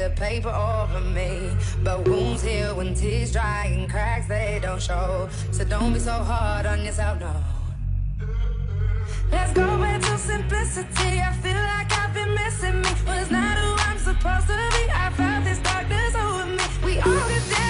the paper over me. But wounds heal when tears dry and cracks they don't show. So don't be so hard on yourself, no. Let's go back to simplicity. I feel like I've been missing me. Well, it's not who I'm supposed to be. I felt this darkness over me. We all get down.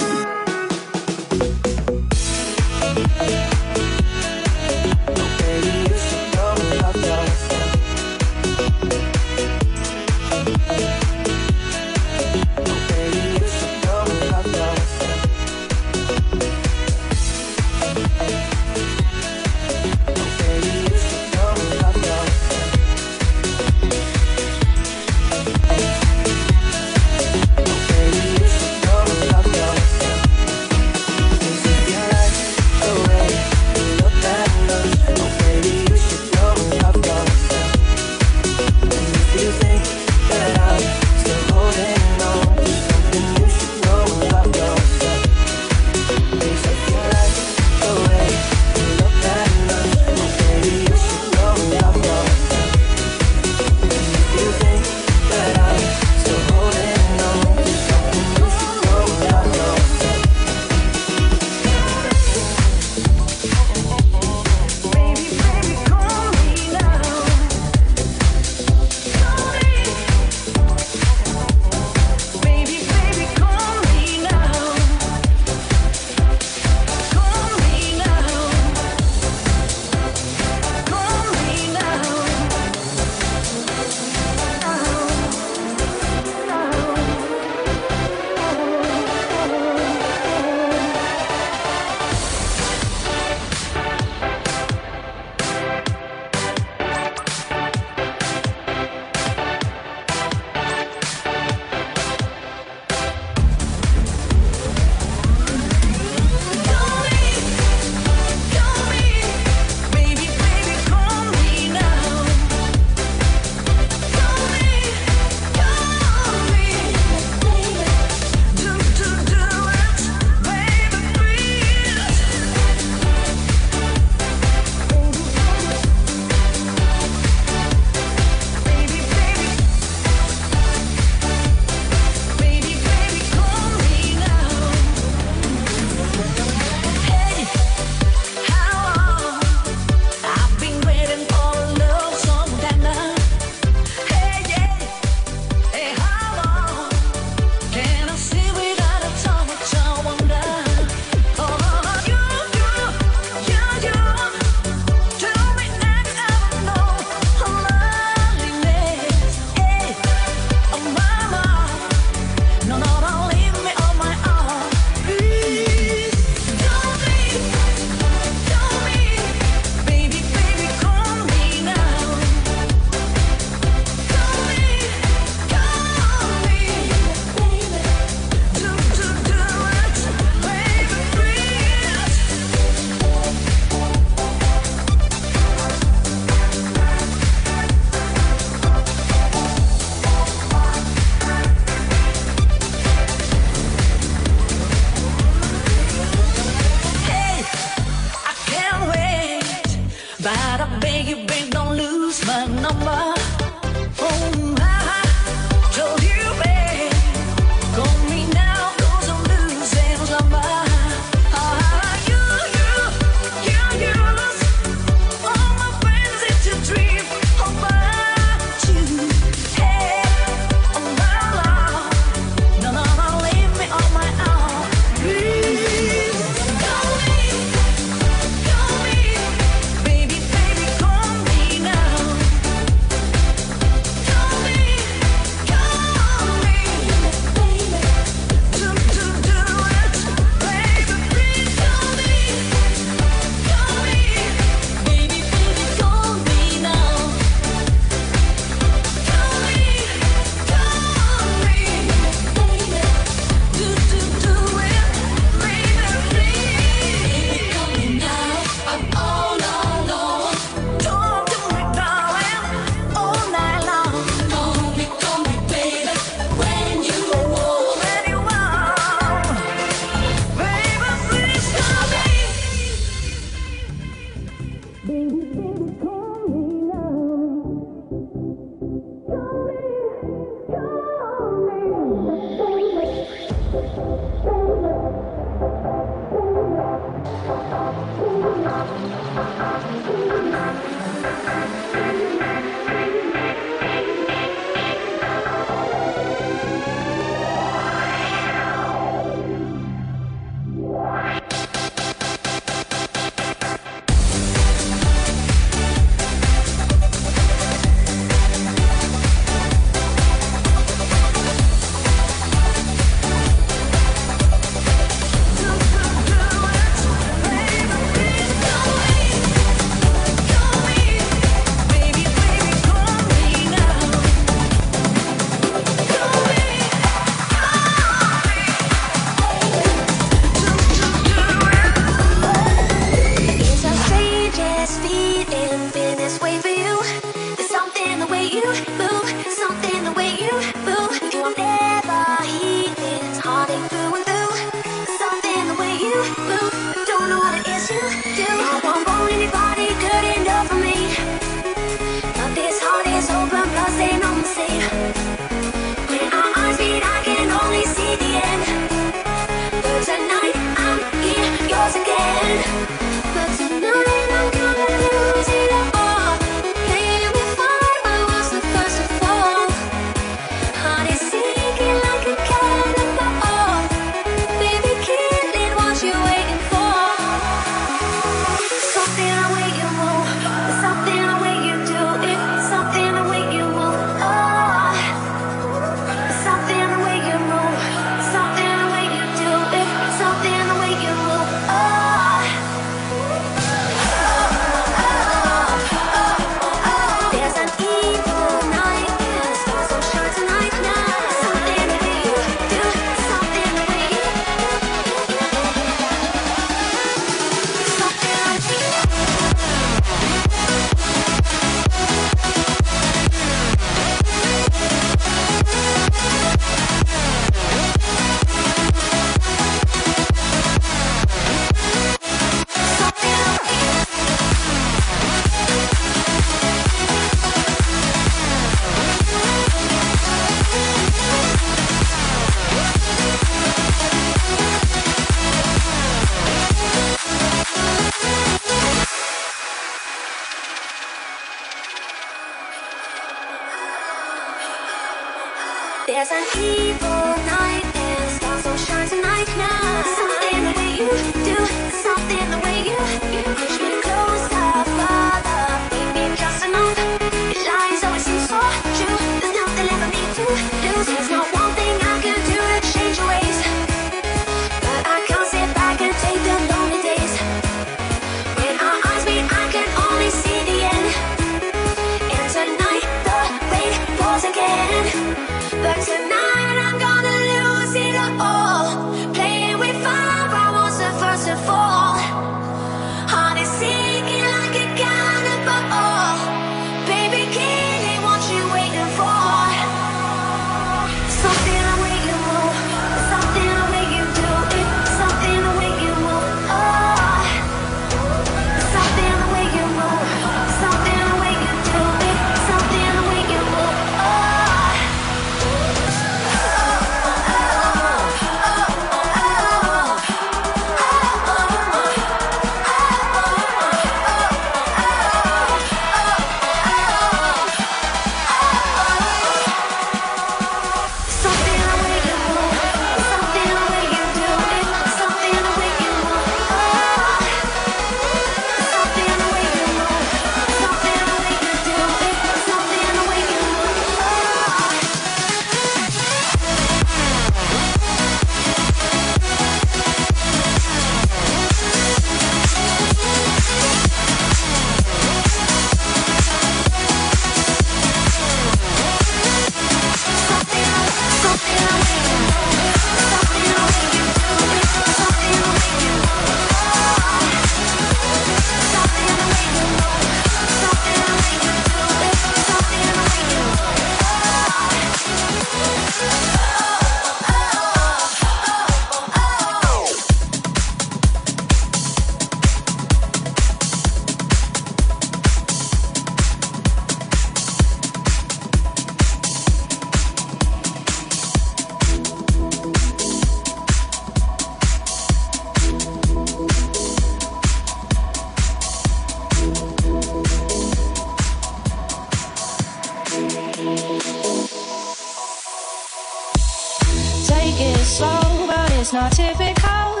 take slow, but it's not typical.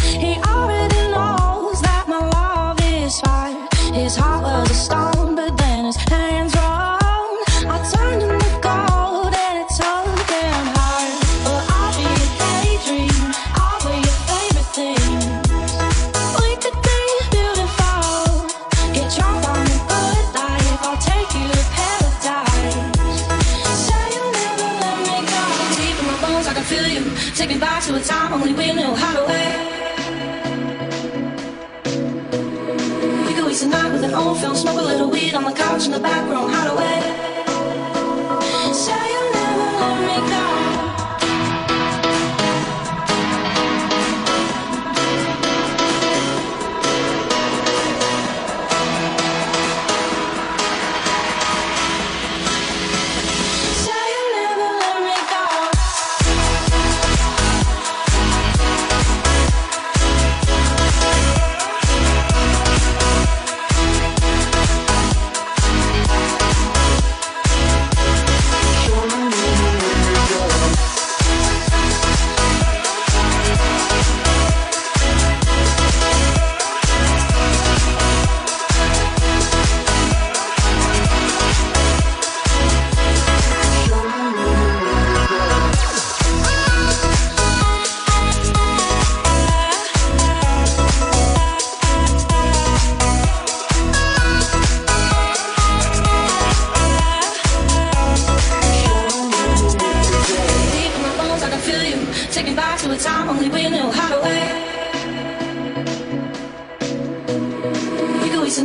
He already knows that my love is fire. His heart was a stone. back row.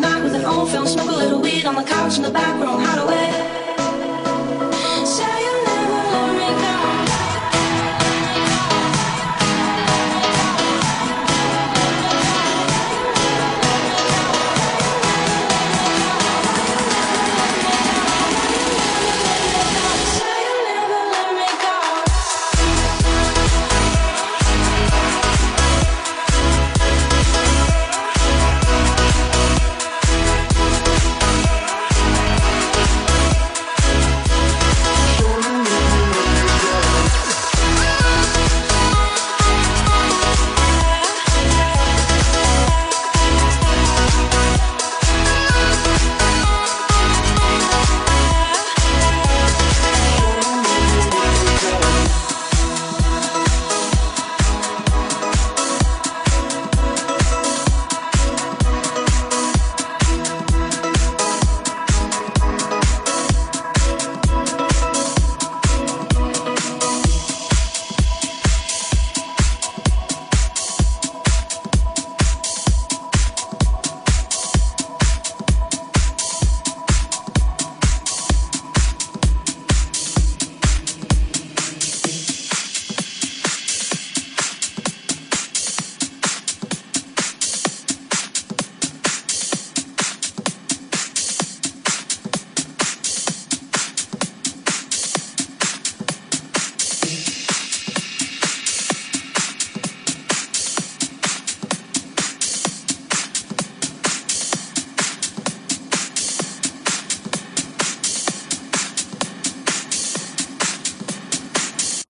night with an old film, smoke a little weed on the couch in the back room. How do